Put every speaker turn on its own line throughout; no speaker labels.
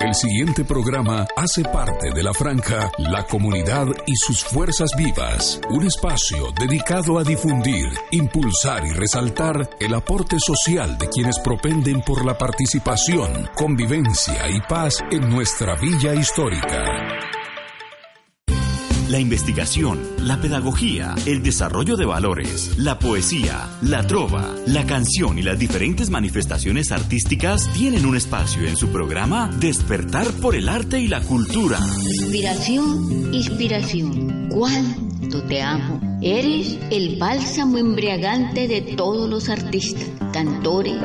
El siguiente programa hace parte de la franja La Comunidad y sus Fuerzas Vivas, un espacio dedicado a difundir, impulsar y resaltar el aporte social de quienes propenden por la participación, convivencia y paz en nuestra villa histórica.
La investigación, la pedagogía, el desarrollo de valores, la poesía, la trova, la canción y las diferentes manifestaciones artísticas tienen un espacio en su programa Despertar por el arte y la cultura.
Inspiración, inspiración. ¿Cuánto te amo? Eres el bálsamo embriagante de todos los artistas, cantores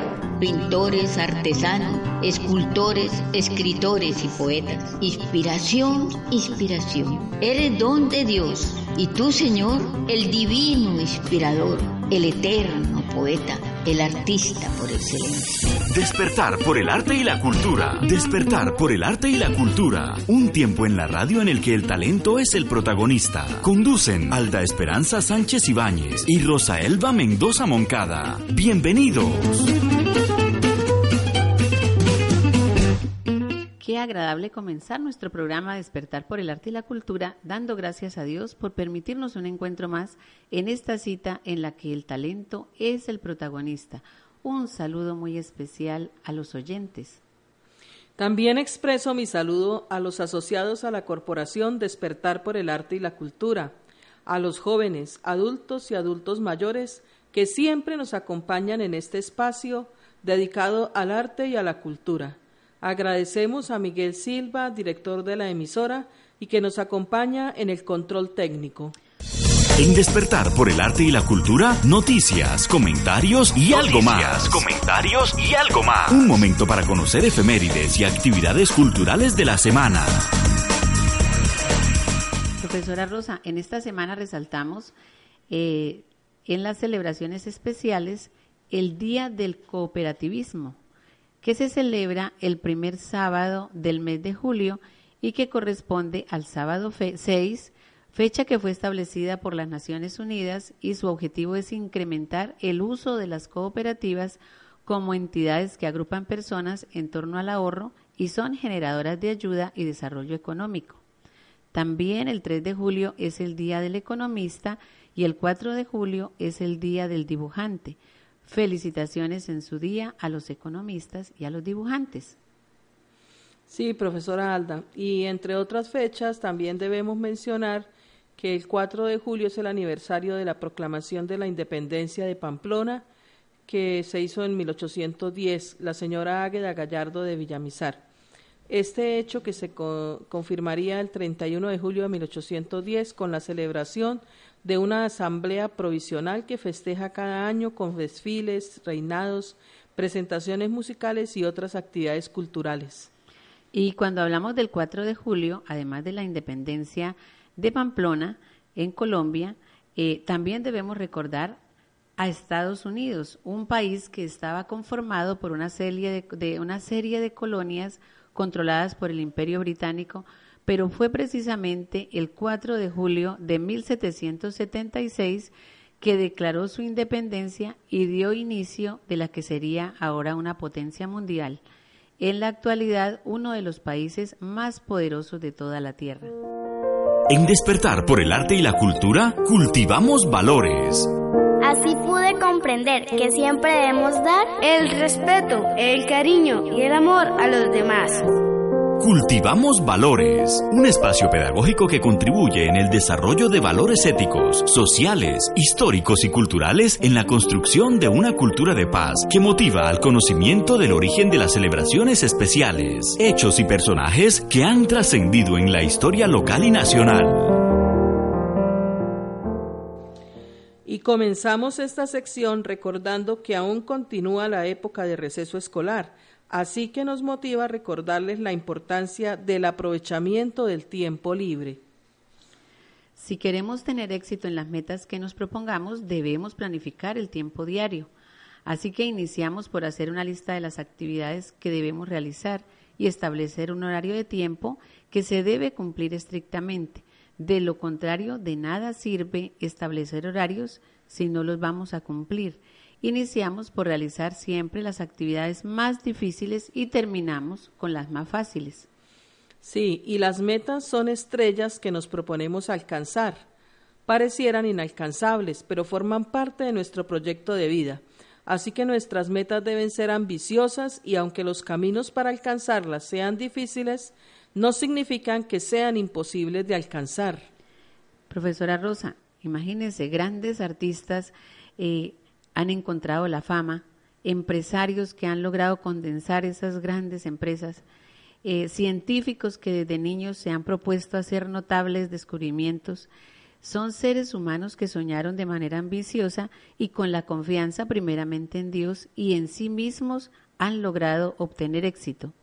pintores, artesanos, escultores, escritores y poetas. Inspiración, inspiración. Eres don de Dios y tú, Señor, el divino inspirador, el eterno poeta, el artista por excelencia.
Despertar por el arte y la cultura. Despertar por el arte y la cultura. Un tiempo en la radio en el que el talento es el protagonista. Conducen Alda Esperanza Sánchez Ibáñez y Rosa Elba Mendoza Moncada. Bienvenidos.
Qué agradable comenzar nuestro programa Despertar por el Arte y la Cultura, dando gracias a Dios por permitirnos un encuentro más en esta cita en la que el talento es el protagonista. Un saludo muy especial a los oyentes.
También expreso mi saludo a los asociados a la Corporación Despertar por el Arte y la Cultura, a los jóvenes, adultos y adultos mayores que siempre nos acompañan en este espacio dedicado al arte y a la cultura. Agradecemos a Miguel Silva, director de la emisora, y que nos acompaña en el control técnico.
En Despertar por el Arte y la Cultura, noticias, comentarios y algo más. Comentarios y algo más. Un momento para conocer efemérides y actividades culturales de la semana.
Profesora Rosa, en esta semana resaltamos eh, en las celebraciones especiales el Día del Cooperativismo que se celebra el primer sábado del mes de julio y que corresponde al sábado 6, fecha que fue establecida por las Naciones Unidas y su objetivo es incrementar el uso de las cooperativas como entidades que agrupan personas en torno al ahorro y son generadoras de ayuda y desarrollo económico. También el 3 de julio es el Día del Economista y el 4 de julio es el Día del Dibujante, Felicitaciones en su día a los economistas y a los dibujantes.
Sí, profesora Alda. Y entre otras fechas, también debemos mencionar que el 4 de julio es el aniversario de la proclamación de la independencia de Pamplona, que se hizo en 1810, la señora Águeda Gallardo de Villamizar. Este hecho que se confirmaría el 31 de julio de 1810 con la celebración de una asamblea provisional que festeja cada año con desfiles, reinados, presentaciones musicales y otras actividades culturales.
Y cuando hablamos del 4 de julio, además de la independencia de Pamplona en Colombia, eh, también debemos recordar a Estados Unidos, un país que estaba conformado por una serie de una serie de colonias controladas por el Imperio Británico pero fue precisamente el 4 de julio de 1776 que declaró su independencia y dio inicio de la que sería ahora una potencia mundial, en la actualidad uno de los países más poderosos de toda la Tierra.
En Despertar por el Arte y la Cultura, cultivamos valores.
Así pude comprender que siempre debemos dar el respeto, el cariño y el amor a los demás.
Cultivamos Valores, un espacio pedagógico que contribuye en el desarrollo de valores éticos, sociales, históricos y culturales en la construcción de una cultura de paz que motiva al conocimiento del origen de las celebraciones especiales, hechos y personajes que han trascendido en la historia local y nacional.
Y comenzamos esta sección recordando que aún continúa la época de receso escolar Así que nos motiva recordarles la importancia del aprovechamiento del tiempo libre.
Si queremos tener éxito en las metas que nos propongamos, debemos planificar el tiempo diario. Así que iniciamos por hacer una lista de las actividades que debemos realizar y establecer un horario de tiempo que se debe cumplir estrictamente. De lo contrario, de nada sirve establecer horarios si no los vamos a cumplir Iniciamos por realizar siempre las actividades más difíciles y terminamos con las más fáciles.
Sí, y las metas son estrellas que nos proponemos alcanzar. Parecieran inalcanzables, pero forman parte de nuestro proyecto de vida. Así que nuestras metas deben ser ambiciosas y aunque los caminos para alcanzarlas sean difíciles, no significan que sean imposibles de alcanzar.
Profesora Rosa, imagínense, grandes artistas eh, han encontrado la fama, empresarios que han logrado condensar esas grandes empresas, eh, científicos que desde niños se han propuesto hacer notables descubrimientos, son seres humanos que soñaron de manera ambiciosa y con la confianza primeramente en Dios y en sí mismos han logrado obtener éxito.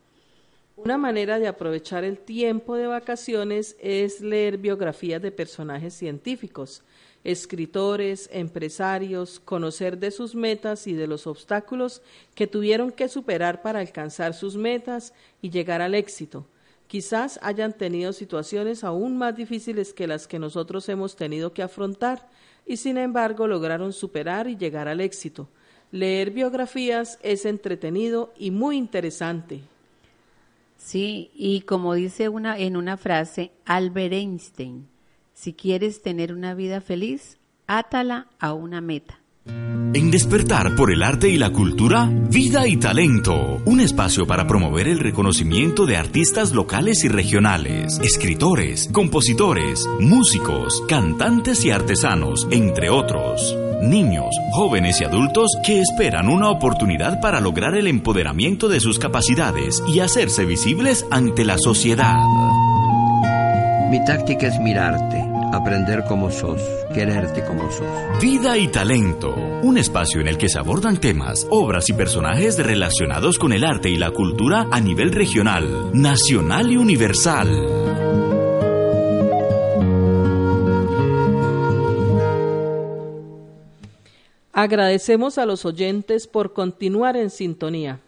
Una manera de aprovechar el tiempo de vacaciones es leer biografías de personajes científicos escritores, empresarios, conocer de sus metas y de los obstáculos que tuvieron que superar para alcanzar sus metas y llegar al éxito. Quizás hayan tenido situaciones aún más difíciles que las que nosotros hemos tenido que afrontar y sin embargo lograron superar y llegar al éxito. Leer biografías es entretenido y muy interesante.
Sí, y como dice una, en una frase Albert Einstein, si quieres tener una vida feliz, átala a una meta.
En Despertar por el Arte y la Cultura, Vida y Talento, un espacio para promover el reconocimiento de artistas locales y regionales, escritores, compositores, músicos, cantantes y artesanos, entre otros. Niños, jóvenes y adultos que esperan una oportunidad para lograr el empoderamiento de sus capacidades y hacerse visibles ante la sociedad.
Mi táctica es mirarte aprender como sos, quererte como sos.
Vida y talento, un espacio en el que se abordan temas, obras y personajes relacionados con el arte y la cultura a nivel regional, nacional y universal.
Agradecemos a los oyentes por continuar en sintonía.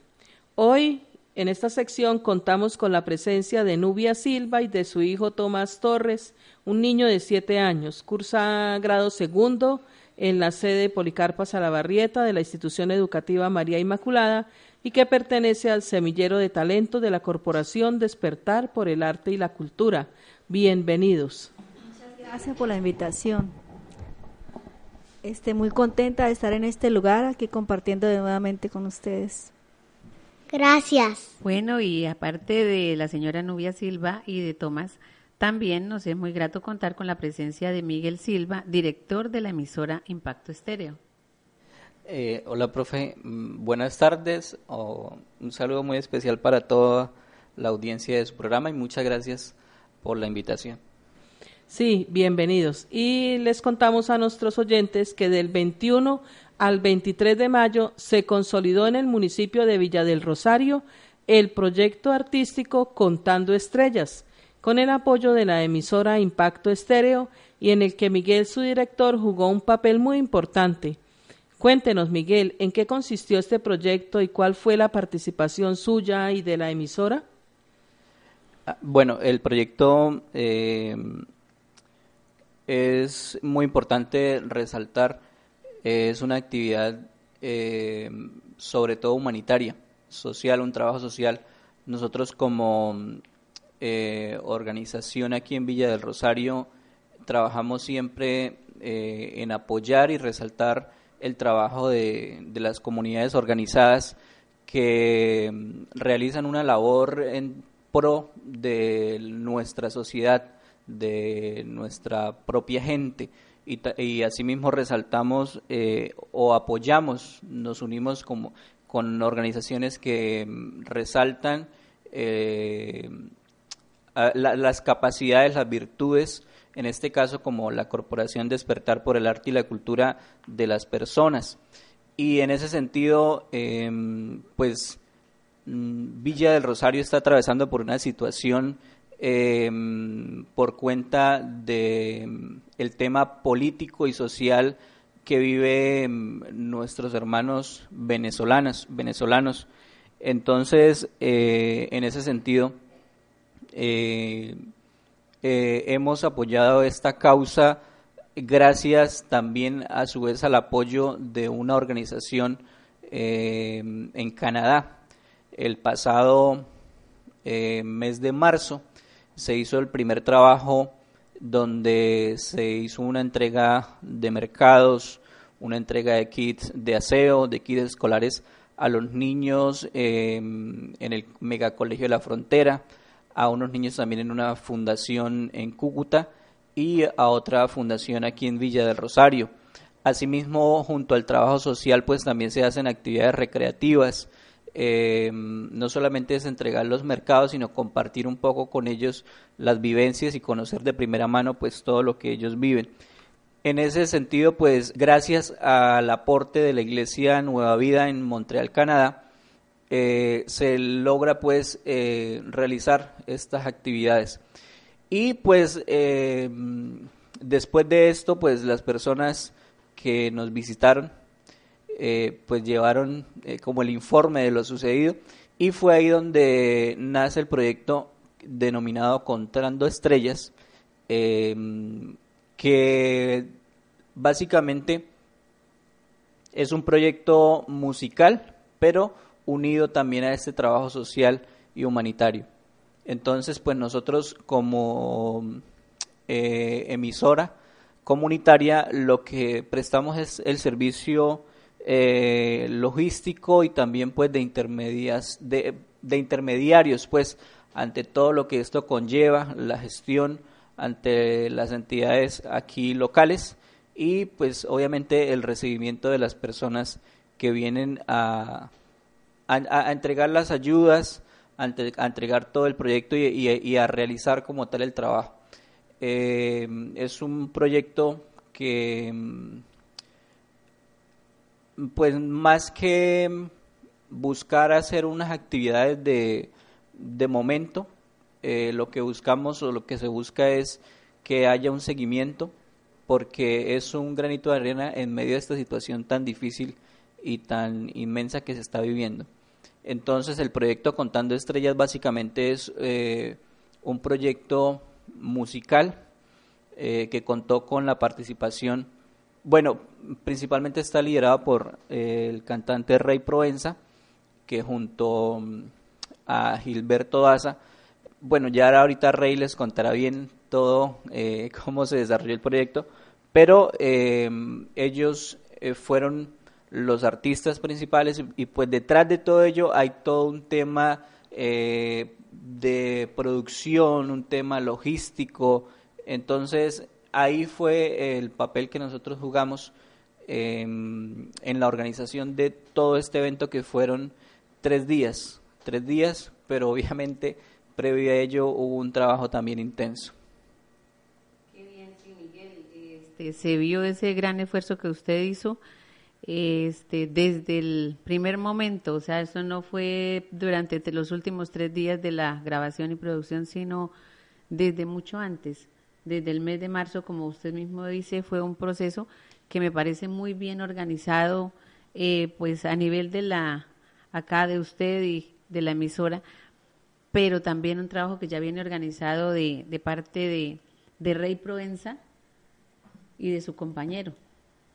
Hoy en esta sección contamos con la presencia de Nubia Silva y de su hijo Tomás Torres, un niño de siete años, cursa grado segundo en la sede Policarpa Salabarrieta de la institución educativa María Inmaculada y que pertenece al semillero de talento de la Corporación Despertar por el Arte y la Cultura. Bienvenidos.
Muchas gracias por la invitación. Estoy muy contenta de estar en este lugar aquí compartiendo nuevamente con ustedes.
Gracias.
Bueno, y aparte de la señora Nubia Silva y de Tomás, también nos es muy grato contar con la presencia de Miguel Silva, director de la emisora Impacto Estéreo.
Eh, hola, profe. Mm, buenas tardes. un saludo muy especial para toda la audiencia de su programa y muchas gracias por la invitación.
Sí, bienvenidos. Y les contamos a nuestros oyentes que del 21 al 23 de mayo se consolidó en el municipio de Villa del Rosario el proyecto artístico Contando Estrellas, con el apoyo de la emisora Impacto Estéreo y en el que Miguel, su director, jugó un papel muy importante. Cuéntenos, Miguel, ¿en qué consistió este proyecto y cuál fue la participación suya y de la emisora?
Ah, bueno, el proyecto eh, es muy importante resaltar es una actividad eh, sobre todo humanitaria, social, un trabajo social. Nosotros como eh, organización aquí en Villa del Rosario trabajamos siempre eh, en apoyar y resaltar el trabajo de, las comunidades organizadas que mm, realizan una labor en pro de nuestra sociedad, de nuestra propia gente. Y, asimismo resaltamos eh, o apoyamos, nos unimos como, con organizaciones que mm, resaltan las capacidades, las virtudes, en este caso como la Corporación Despertar por el Arte y la Cultura de las Personas. Y en ese sentido, em, pues mm, Villa del Rosario está atravesando por una situación eh, por cuenta de mm, el tema político y social que viven mm, nuestros hermanos venezolanos venezolanos entonces eh, en ese sentido eh, eh, hemos apoyado esta causa gracias también a su vez al apoyo de una organización eh, en Canadá. El pasado mes de marzo se hizo el primer trabajo donde se hizo una entrega de mercados, una entrega de kits de aseo, de kits escolares a los niños en el megacolegio de la frontera, a unos niños también en una fundación en Cúcuta y a otra fundación aquí en Villa del Rosario. Asimismo, junto al trabajo social, pues también se hacen actividades recreativas. Em, no solamente es entregar los mercados, sino compartir un poco con ellos las vivencias y conocer de primera mano pues todo lo que ellos viven. En ese sentido, pues gracias al aporte de la Iglesia Nueva Vida en Montreal, Canadá, eh, se logra pues eh, realizar estas actividades. Y pues eh, después de esto, pues las personas que nos visitaron, pues llevaron como el informe de lo sucedido y fue ahí donde nace el proyecto denominado Contando Estrellas, que básicamente es un proyecto musical, pero unido también a este trabajo social y humanitario. Entonces, pues nosotros como eh, emisora comunitaria lo que prestamos es el servicio eh, logístico y también pues de intermedias de, de intermediarios pues ante todo lo que esto conlleva la gestión ante las entidades aquí locales y pues obviamente el recibimiento de las personas que vienen a, a, entregar las ayudas, a, entregar todo el proyecto y, a realizar como tal el trabajo. Eh, es un proyecto que pues más que buscar hacer unas actividades de, de momento, eh, lo que buscamos o lo que se busca es que haya un seguimiento, porque es un granito de arena en medio de esta situación tan difícil y tan inmensa que se está viviendo. Entonces el proyecto Contando Estrellas básicamente es eh, un proyecto musical eh, que contó con la participación, bueno, principalmente está liderado por el cantante Rey Provenza, que junto a Gilberto Daza, bueno, ya ahorita Rey les contará bien todo eh, cómo se desarrolló el proyecto, pero eh, ellos eh, fueron los artistas principales y, pues detrás de todo ello hay todo un tema de producción, un tema logístico, entonces ahí fue el papel que nosotros jugamos en la organización de todo este evento que fueron tres días, tres días, pero obviamente previo a ello hubo un trabajo también intenso.
Qué bien, sí, Miguel. Este, se vio ese gran esfuerzo que usted hizo este, desde el primer momento, o sea, eso no fue durante los últimos tres días de la grabación y producción, sino desde mucho antes, desde el mes de marzo, como usted mismo dice, fue un proceso que me parece muy bien organizado, eh, pues a nivel de la, acá de usted y de la emisora, pero también un trabajo que ya viene organizado de, de parte de, Rey Provenza y de su compañero.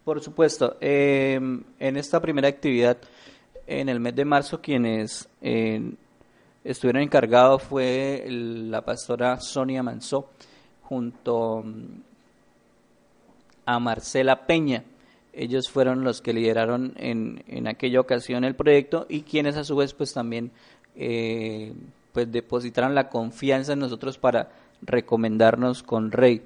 Por supuesto, em, en esta primera actividad, en el mes de marzo, quienes eh, estuvieron encargados fue la pastora Sonia Manzó junto mm, a Marcela Peña. Ellos fueron los que lideraron en, en aquella ocasión el proyecto y quienes a su vez pues también eh, pues depositaron la confianza en nosotros para recomendarnos con Rey.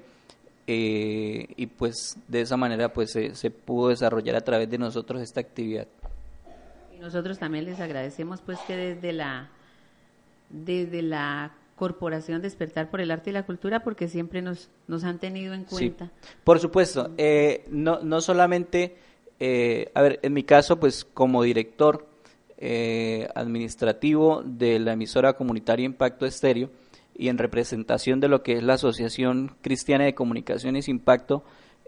Eh, y pues de esa manera pues se, pudo desarrollar a través de nosotros esta actividad.
Y nosotros también les agradecemos pues que desde la desde la Corporación Despertar por el Arte y la Cultura porque siempre nos, nos han tenido en cuenta.
por supuesto, eh, no, no solamente, eh, a ver, en mi caso pues como director eh, administrativo de la emisora comunitaria Impacto Estéreo y en representación de lo que es la Asociación Cristiana de Comunicaciones Impacto,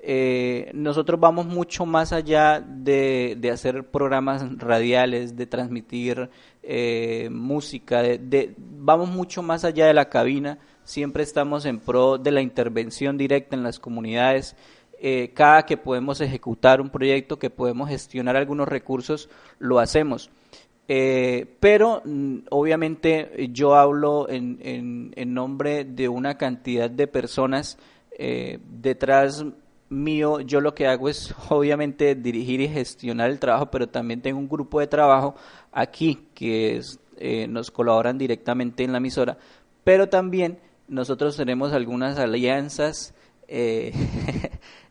eh, nosotros vamos mucho más allá de, hacer programas radiales, de transmitir eh, música, de, vamos mucho más allá de la cabina, siempre estamos en pro de la intervención directa en las comunidades, eh, cada que podemos ejecutar un proyecto, que podemos gestionar algunos recursos, lo hacemos. Eh, pero mm, obviamente yo hablo en, en, nombre de una cantidad de personas eh, detrás mío. Yo lo que hago es obviamente dirigir y gestionar el trabajo, pero también tengo un grupo de trabajo aquí que eh, nos colaboran directamente en la emisora. Pero también nosotros tenemos algunas alianzas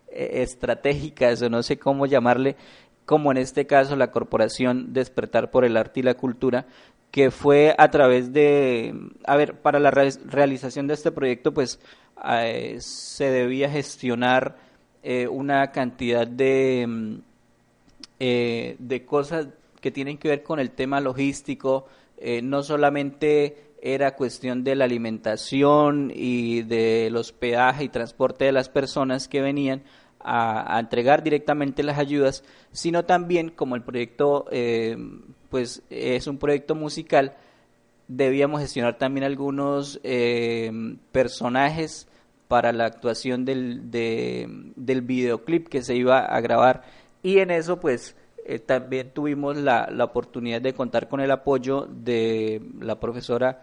estratégicas o no sé cómo llamarle como en este caso la Corporación Despertar por el Arte y la Cultura, que fue a través de, a ver, para la realización de este proyecto, pues eh, se debía gestionar eh, una cantidad de, mm, eh, de cosas que tienen que ver con el tema logístico, no solamente era cuestión de la alimentación y de los peajes y transporte de las personas que venían, a, entregar directamente las ayudas, sino también como el proyecto eh, pues es un proyecto musical, debíamos gestionar también algunos eh, personajes para la actuación del, del videoclip que se iba a grabar. Y en eso pues eh, también tuvimos la, la oportunidad de contar con el apoyo de la profesora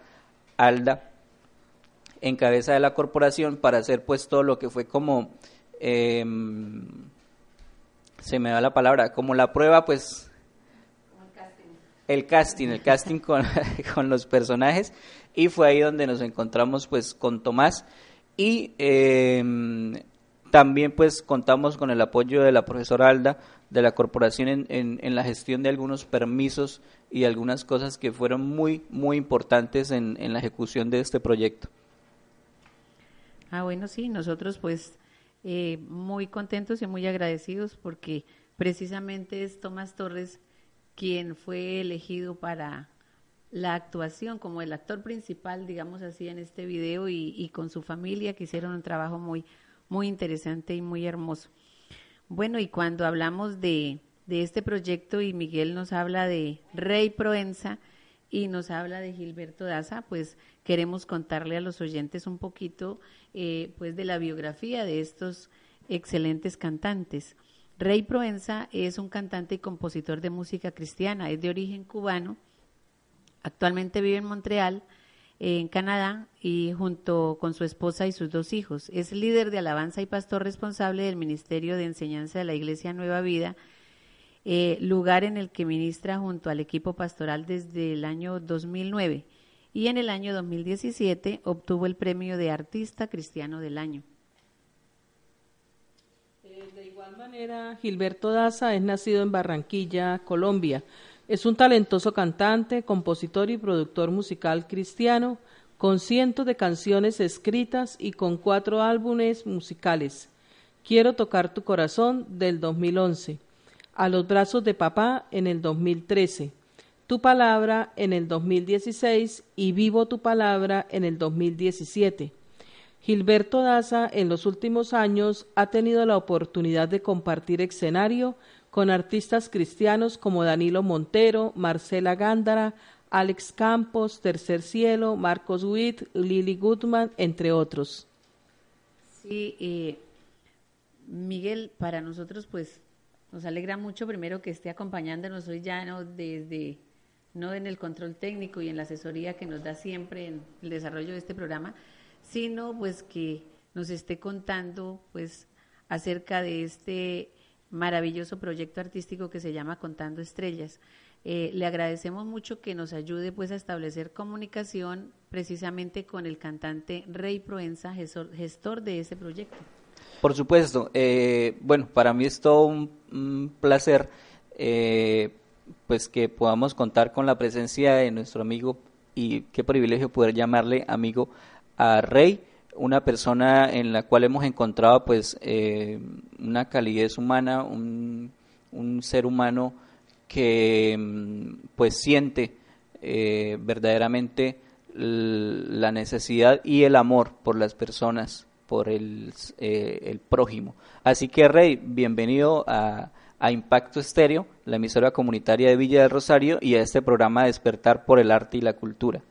Alda en cabeza de la corporación para hacer pues todo lo que fue como eh, se me da la palabra, como la prueba, pues el casting, el casting con, con, los personajes y fue ahí donde nos encontramos pues con Tomás y em, también pues contamos con el apoyo de la profesora Alda de la corporación en, en, en, la gestión de algunos permisos y algunas cosas que fueron muy muy importantes en, en la ejecución de este proyecto.
Ah, bueno, sí, nosotros pues eh, muy contentos y muy agradecidos porque precisamente es Tomás Torres quien fue elegido para la actuación como el actor principal, digamos así, en este video y, con su familia que hicieron un trabajo muy, muy interesante y muy hermoso. Bueno, y cuando hablamos de, de este proyecto y Miguel nos habla de Rey Proenza y nos habla de Gilberto Daza, pues queremos contarle a los oyentes un poquito eh, pues de la biografía de estos excelentes cantantes. Rey Proenza es un cantante y compositor de música cristiana, es de origen cubano, actualmente vive en Montreal, en Canadá, y junto con su esposa y sus dos hijos. Es líder de alabanza y pastor responsable del Ministerio de Enseñanza de la Iglesia Nueva Vida, eh, lugar en el que ministra junto al equipo pastoral desde el año 2009 y en el año 2017 obtuvo el premio de Artista Cristiano del Año.
Eh, de igual manera, Gilberto Daza es nacido en Barranquilla, Colombia. Es un talentoso cantante, compositor y productor musical cristiano, con cientos de canciones escritas y con cuatro álbumes musicales. Quiero tocar tu corazón del 2011, A los brazos de papá en el 2013, tu palabra en el 2016 y Vivo tu palabra en el 2017. Gilberto Daza en los últimos años ha tenido la oportunidad de compartir escenario con artistas cristianos como Danilo Montero, Marcela Gándara, Alex Campos, Tercer Cielo, Marcos Witt, Lily Goodman, entre otros.
Sí, eh, Miguel, para nosotros pues nos alegra mucho primero que esté acompañándonos hoy ya ¿no? desde no en el control técnico y en la asesoría que nos da siempre en el desarrollo de este programa, sino pues que nos esté contando pues acerca de este maravilloso proyecto artístico que se llama Contando Estrellas. Eh, le agradecemos mucho que nos ayude pues a establecer comunicación precisamente con el cantante Rey Proenza, gestor, de ese proyecto.
Por supuesto, eh, bueno, para mí es todo un, placer eh, pues que podamos contar con la presencia de nuestro amigo y qué privilegio poder llamarle amigo a Rey, una persona en la cual hemos encontrado pues eh, una calidez humana, un, ser humano que mm, pues siente eh, verdaderamente la necesidad y el amor por las personas, por el, eh, el prójimo. Así que Rey, bienvenido a a Impacto Estéreo, la emisora comunitaria de Villa del Rosario, y a este programa Despertar por el Arte y la Cultura.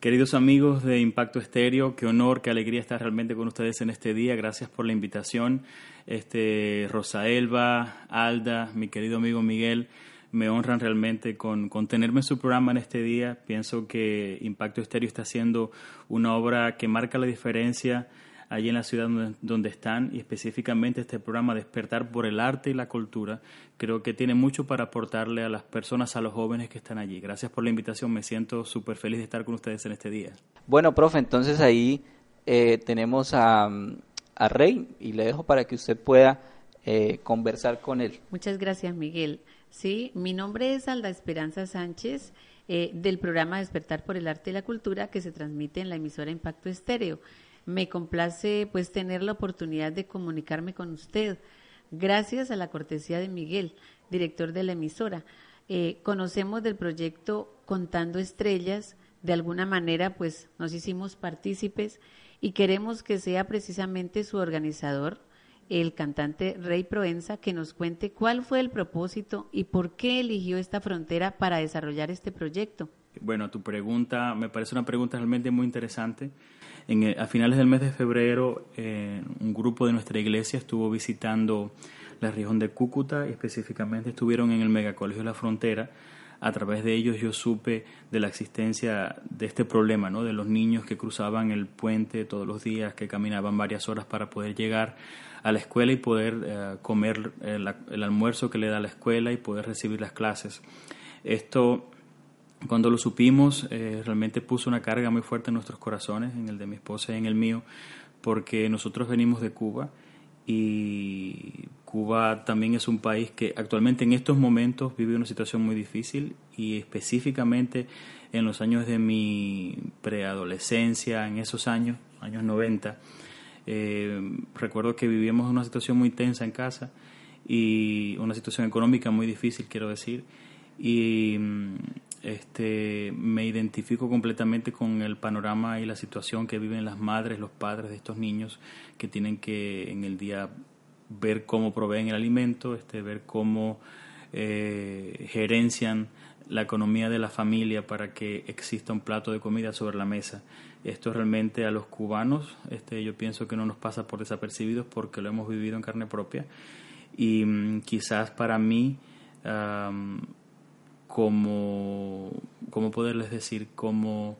Queridos amigos de Impacto Estéreo, qué honor, qué alegría estar realmente con ustedes en este día. Gracias por la invitación. Este, Rosa Elba, Alda, mi querido amigo Miguel, me honran realmente con, con tenerme en su programa en este día. Pienso que Impacto Estéreo está haciendo una obra que marca la diferencia allí en la ciudad donde, están y específicamente este programa Despertar por el Arte y la Cultura, creo que tiene mucho para aportarle a las personas, a los jóvenes que están allí. Gracias por la invitación, me siento súper feliz de estar con ustedes en este día.
Bueno, profe, entonces ahí eh, tenemos a, a, Rey y le dejo para que usted pueda eh, conversar con él.
Muchas gracias, Miguel. Sí, mi nombre es Alda Esperanza Sánchez. Eh, del programa Despertar por el Arte y la Cultura que se transmite en la emisora Impacto Estéreo. Me complace pues tener la oportunidad de comunicarme con usted. Gracias a la cortesía de Miguel, director de la emisora. Eh, conocemos del proyecto Contando Estrellas, de alguna manera pues nos hicimos partícipes y queremos que sea precisamente su organizador, el cantante Rey Proenza, que nos cuente cuál fue el propósito y por qué eligió esta frontera para desarrollar este proyecto.
Bueno, tu pregunta me parece una pregunta realmente muy interesante a finales del mes de febrero, eh, un grupo de nuestra iglesia estuvo visitando la región de Cúcuta y específicamente estuvieron en el megacolegio de la frontera. A través de ellos yo supe de la existencia de este problema, ¿no? de los niños que cruzaban el puente todos los días, que caminaban varias horas para poder llegar a la escuela y poder eh, comer el, el almuerzo que le da la escuela y poder recibir las clases. Esto cuando lo supimos, eh, realmente puso una carga muy fuerte en nuestros corazones, en el de mi esposa y en el mío, porque nosotros venimos de Cuba y Cuba también es un país que actualmente en estos momentos vive una situación muy difícil y específicamente en los años de mi preadolescencia, en esos años, años 90, eh, recuerdo que vivíamos una situación muy tensa en casa y una situación económica muy difícil, quiero decir, y mm, este, me identifico completamente con el panorama y la situación que viven las madres, los padres de estos niños que tienen que en el día ver cómo proveen el alimento, este, ver cómo eh, gerencian la economía de la familia para que exista un plato de comida sobre la mesa. Esto realmente a los cubanos, este, yo pienso que no nos pasa por desapercibidos porque lo hemos vivido en carne propia y mm, quizás para mí como, ¿cómo poderles decir? Como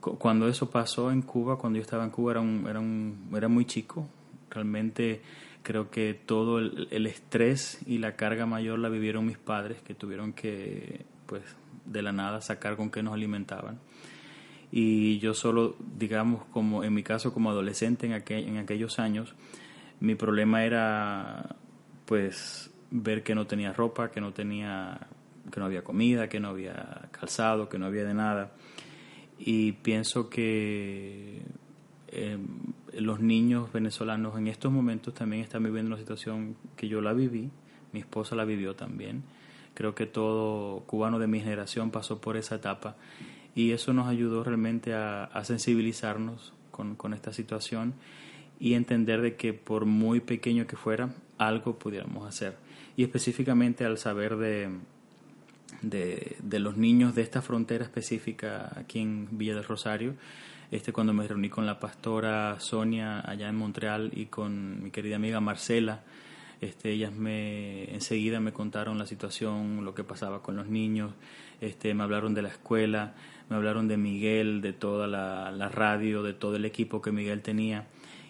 cuando eso pasó en Cuba, cuando yo estaba en Cuba, era, un, era, un, era muy chico. Realmente creo que todo el, el, estrés y la carga mayor la vivieron mis padres, que tuvieron que, pues, de la nada sacar con qué nos alimentaban. Y yo solo, digamos, como en mi caso como adolescente en, aquel, en aquellos años, mi problema era, pues, ver que no tenía ropa, que no tenía que no había comida, que no había calzado, que no había de nada. Y pienso que eh, los niños venezolanos en estos momentos también están viviendo una situación que yo la viví, mi esposa la vivió también. Creo que todo cubano de mi generación pasó por esa etapa y eso nos ayudó realmente a, sensibilizarnos con, esta situación y entender de que por muy pequeño que fuera, algo pudiéramos hacer. Y específicamente al saber de, los niños de esta frontera específica aquí en Villa del Rosario. Este, cuando me reuní con la pastora Sonia allá en Montreal y con mi querida amiga Marcela, este, ellas me enseguida me contaron la situación, lo que pasaba con los niños, este, me hablaron de la escuela, me hablaron de Miguel, de toda la, la radio, de todo el equipo que Miguel tenía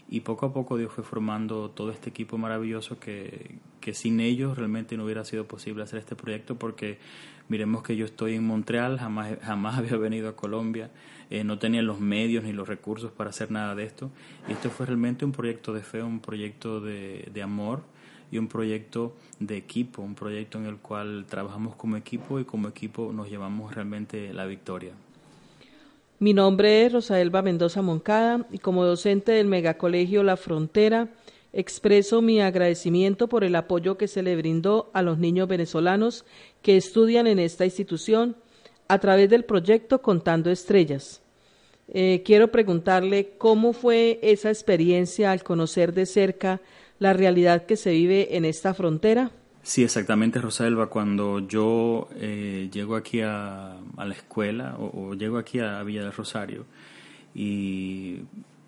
y poco a poco Dios fue formando todo este equipo maravilloso que, que, sin ellos realmente no hubiera sido posible hacer este proyecto porque miremos que yo estoy en Montreal, jamás, jamás había venido a Colombia, eh, no tenía los medios ni los recursos para hacer nada de esto y esto fue realmente un proyecto de fe, un proyecto de, de amor y un proyecto de equipo, un proyecto en el cual trabajamos como equipo y como equipo nos llevamos realmente la victoria.
Mi nombre es Rosaelba Mendoza Moncada y como docente del Megacolegio La Frontera expreso mi agradecimiento por el apoyo que se le brindó a los niños venezolanos que estudian en esta institución a través del proyecto Contando Estrellas. Eh, quiero preguntarle cómo fue esa experiencia al conocer de cerca la realidad que se vive en esta frontera.
Sí, exactamente, Rosalba. Cuando yo eh, llego aquí a, la escuela o, llego aquí a Villa del Rosario y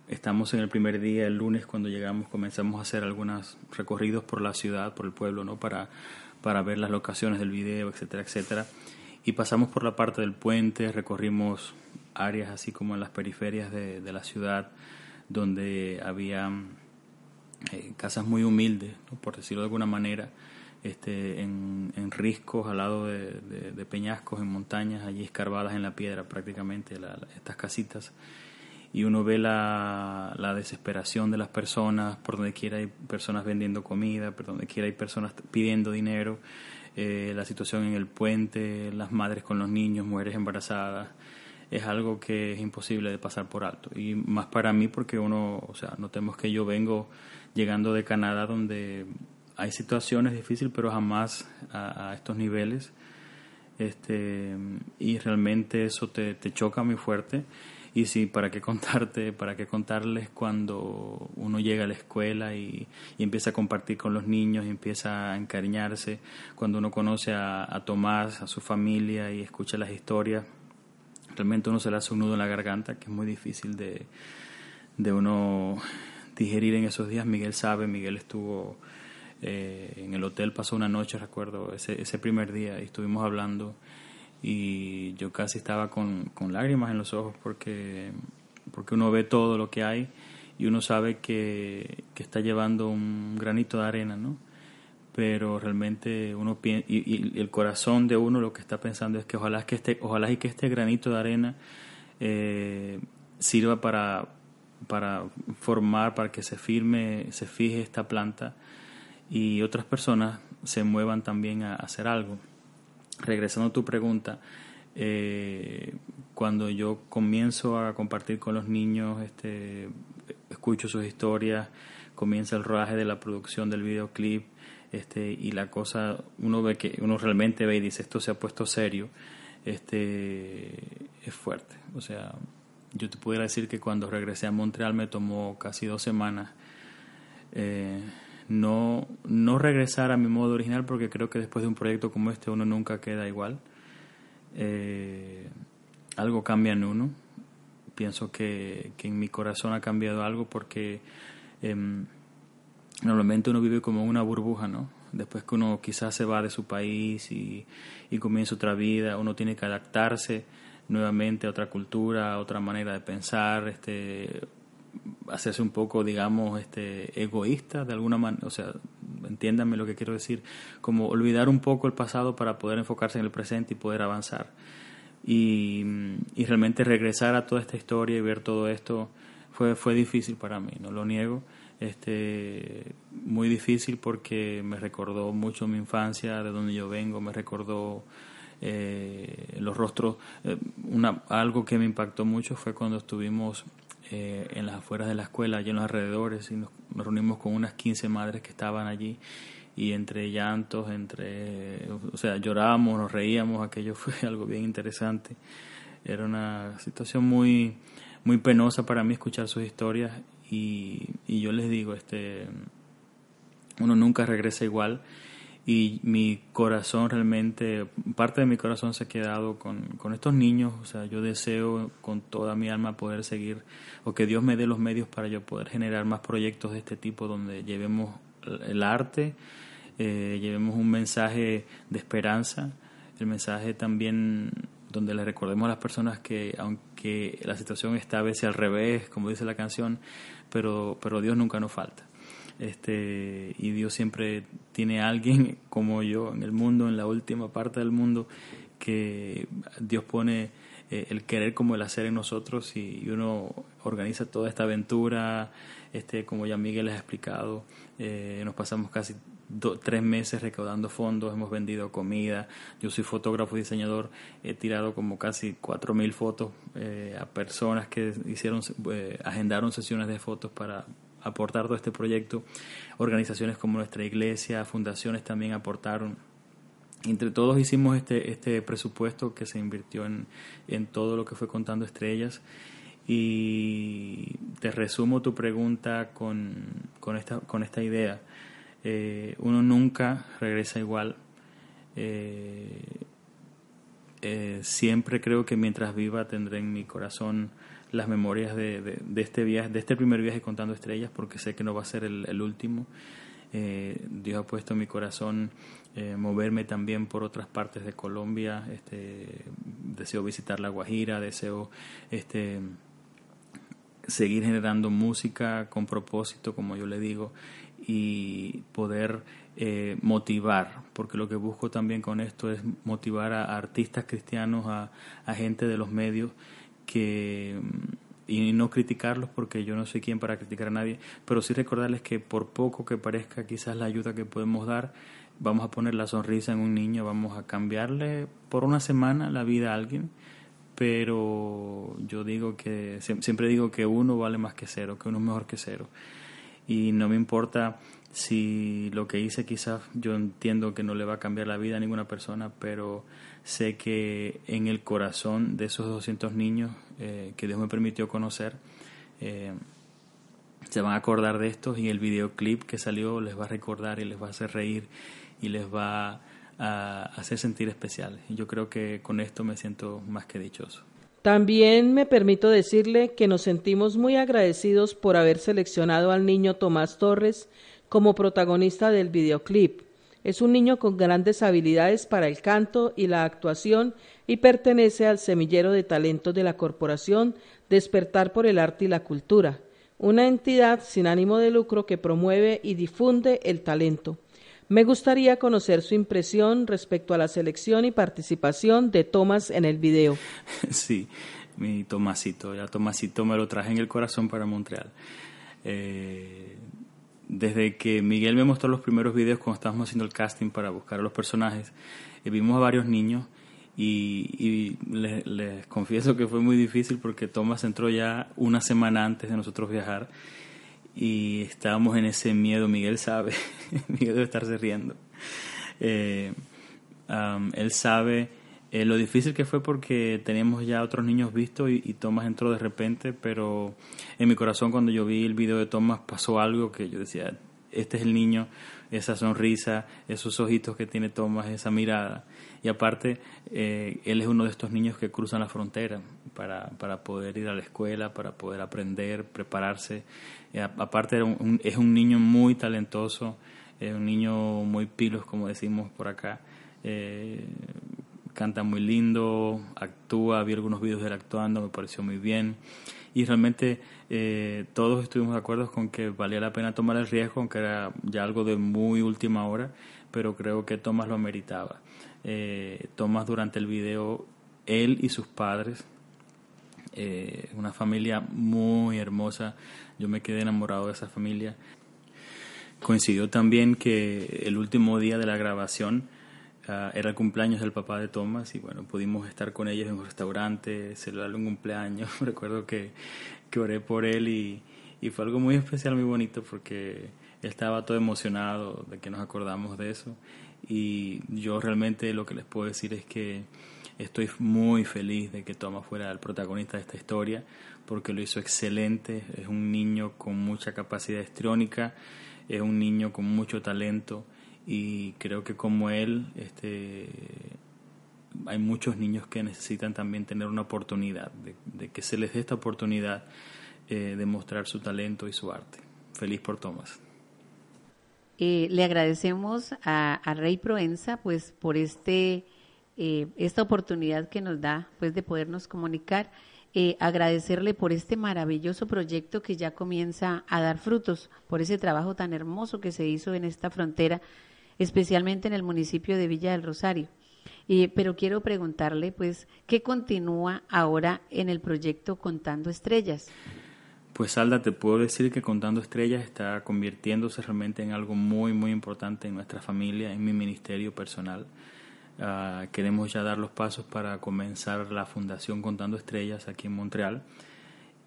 estamos en el primer día, el lunes, cuando llegamos, comenzamos a hacer algunos recorridos por la ciudad, por el pueblo, ¿no? Para, para ver las locaciones del video, etcétera, etcétera. Y pasamos por la parte del puente, recorrimos áreas así como en las periferias de, la ciudad, donde había eh, casas muy humildes, por decirlo de alguna manera este, en, riscos al lado de, peñascos, en montañas, allí escarbadas en la piedra prácticamente, estas casitas. Y uno ve la, desesperación de las personas, por donde quiera hay personas vendiendo comida, por donde quiera hay personas pidiendo dinero, eh, la situación en el puente, las madres con los niños, mujeres embarazadas, es algo que es imposible de pasar por alto. Y más para mí porque uno, o sea, notemos que yo vengo llegando de Canadá donde hay situaciones difíciles, pero jamás a, estos niveles. Este, y realmente eso te, te, choca muy fuerte. Y sí, para qué contarte, para qué contarles cuando uno llega a la escuela y, empieza a compartir con los niños y empieza a encariñarse, cuando uno conoce a, a, Tomás, a su familia y escucha las historias, realmente uno se le hace un nudo en la garganta que es muy difícil de, de uno digerir en esos días. Miguel sabe, Miguel estuvo eh, en el hotel pasó una noche, recuerdo, ese, ese primer día, y estuvimos hablando y yo casi estaba con, lágrimas en los ojos porque, porque uno ve todo lo que hay y uno sabe que, que está llevando un granito de arena, ¿no? Pero realmente uno piensa, y, el corazón de uno lo que está pensando es que ojalá, que este, ojalá y que este granito de arena eh, sirva para, para formar, para que se firme, se fije esta planta y otras personas se muevan también a hacer algo. Regresando a tu pregunta, eh, cuando yo comienzo a compartir con los niños, este, escucho sus historias, comienza el rodaje de la producción del videoclip, este, y la cosa, uno ve que uno realmente ve y dice esto se ha puesto serio, este, es fuerte. O sea, yo te pudiera decir que cuando regresé a Montreal me tomó casi dos semanas. Eh, no, no regresar a mi modo original porque creo que después de un proyecto como este uno nunca queda igual. Eh, algo cambia en uno. Pienso que, en mi corazón ha cambiado algo porque em, normalmente uno vive como una burbuja, ¿no? Después que uno quizás se va de su país y, y comienza otra vida, uno tiene que adaptarse nuevamente a otra cultura, a otra manera de pensar, este, hacerse un poco, digamos, este, egoísta de alguna manera, o sea, entiéndanme lo que quiero decir, como olvidar un poco el pasado para poder enfocarse en el presente y poder avanzar. Y, y realmente regresar a toda esta historia y ver todo esto fue, fue difícil para mí, no lo niego. Este, muy difícil porque me recordó mucho mi infancia, de donde yo vengo, me recordó eh, los rostros. Eh, una, algo que me impactó mucho fue cuando estuvimos eh, en las afueras de la escuela, allí en los alrededores, y nos, reunimos con unas 15 madres que estaban allí y entre llantos, entre, o sea, llorábamos, nos reíamos, aquello fue algo bien interesante. Era una situación muy, muy penosa para mí escuchar sus historias y, y yo les digo, este, uno nunca regresa igual y mi corazón realmente, parte de mi corazón se ha quedado con, con, estos niños, o sea, yo deseo con toda mi alma poder seguir, o que Dios me dé los medios para yo poder generar más proyectos de este tipo donde llevemos el arte, eh, llevemos un mensaje de esperanza, el mensaje también donde le recordemos a las personas que aunque la situación está a veces al revés, como dice la canción, pero, pero Dios nunca nos falta este y Dios siempre tiene alguien como yo en el mundo, en la última parte del mundo, que Dios pone eh, el querer como el hacer en nosotros y, uno organiza toda esta aventura, este como ya Miguel les ha explicado, eh, nos pasamos casi tres meses recaudando fondos, hemos vendido comida, yo soy fotógrafo y diseñador, he tirado como casi cuatro mil fotos eh, a personas que hicieron, agendaron sesiones de fotos para aportar todo este proyecto. Organizaciones como nuestra iglesia, fundaciones también aportaron. Entre todos hicimos este, este presupuesto que se invirtió en, en todo lo que fue contando estrellas. Y te resumo tu pregunta con, con, esta, con esta idea. eh, uno nunca regresa igual. Eh, eh, siempre creo que mientras viva tendré en mi corazón las memorias de, de, este viaje, de este primer viaje contando estrellas, porque sé que no va a ser el, último. Dios ha puesto en mi corazón moverme también por otras partes de Colombia. Este, deseo visitar La Guajira, deseo este, seguir generando música con propósito, como yo le digo, y poder eh, motivar, porque lo que busco también con esto es motivar a, artistas cristianos, a, gente de los medios, que y no criticarlos porque yo no soy quien para criticar a nadie, pero sí recordarles que por poco que parezca quizás la ayuda que podemos dar, vamos a poner la sonrisa en un niño, vamos a cambiarle por una semana la vida a alguien, pero yo digo que siempre digo que uno vale más que cero, que uno es mejor que cero. Y no me importa si lo que hice quizás yo entiendo que no le va a cambiar la vida a ninguna persona, pero sé que en el corazón de esos 200 niños eh, que Dios me permitió conocer, eh, se van a acordar de estos y el videoclip que salió les va a recordar y les va a hacer reír y les va a hacer sentir especiales. Yo creo que con esto me siento más que dichoso.
También me permito decirle que nos sentimos muy agradecidos por haber seleccionado al niño Tomás Torres como protagonista del videoclip. Es un niño con grandes habilidades para el canto y la actuación y pertenece al semillero de talentos de la corporación Despertar por el Arte y la Cultura, una entidad sin ánimo de lucro que promueve y difunde el talento. Me gustaría conocer su impresión respecto a la selección y participación de Tomás en el video.
Sí, mi Tomasito, ya Tomasito me lo traje en el corazón para Montreal. Eh, desde que Miguel me mostró los primeros videos cuando estábamos haciendo el casting para buscar a los personajes, eh, vimos a varios niños y, les, confieso que fue muy difícil porque Tomás entró ya una semana antes de nosotros viajar y estábamos en ese miedo, Miguel sabe, Miguel debe estarse riendo. Eh, él sabe eh, lo difícil que fue porque teníamos ya otros niños vistos y, Tomás entró de repente, pero en mi corazón cuando yo vi el video de Tomás pasó algo que yo decía, este es el niño, esa sonrisa, esos ojitos que tiene Tomás, esa mirada. Y aparte, eh, él es uno de estos niños que cruzan la frontera para, para poder ir a la escuela, para poder aprender, prepararse. Eh, aparte, es un niño muy talentoso, es un niño muy pilos, como decimos por acá. Eh, canta muy lindo, actúa, vi algunos videos de él actuando, me pareció muy bien. Y realmente eh, todos estuvimos de acuerdo con que valía la pena tomar el riesgo, aunque era ya algo de muy última hora, pero creo que Tomás lo meritaba. Eh, Tomás durante el video, él y sus padres, eh, una familia muy hermosa, yo me quedé enamorado de esa familia. Coincidió también que el último día de la grabación, Ah, era el cumpleaños del papá de Thomas y bueno, pudimos estar con ellos en un restaurante, celebrarle un cumpleaños. Recuerdo que, que oré por él y, y, fue algo muy especial, muy bonito porque él estaba todo emocionado de que nos acordamos de eso. Y yo realmente lo que les puedo decir es que estoy muy feliz de que Thomas fuera el protagonista de esta historia porque lo hizo excelente. Es un niño con mucha capacidad histriónica, es un niño con mucho talento y creo que como él este, hay muchos niños que necesitan también tener una oportunidad, de, que se les dé esta oportunidad eh, de mostrar su talento y su arte. Feliz por Tomás.
Eh, le agradecemos a, Rey Proenza pues por este eh, esta oportunidad que nos da pues de podernos comunicar agradecerle por este maravilloso proyecto que ya comienza a dar frutos por ese trabajo tan hermoso que se hizo en esta frontera especialmente en el municipio de Villa del Rosario. pero quiero preguntarle, pues, ¿qué continúa ahora en el proyecto Contando Estrellas?
Pues Alda, te puedo decir que Contando Estrellas está convirtiéndose realmente en algo muy, muy importante en nuestra familia, en mi ministerio personal. Ah, queremos ya dar los pasos para comenzar la Fundación Contando Estrellas aquí en Montreal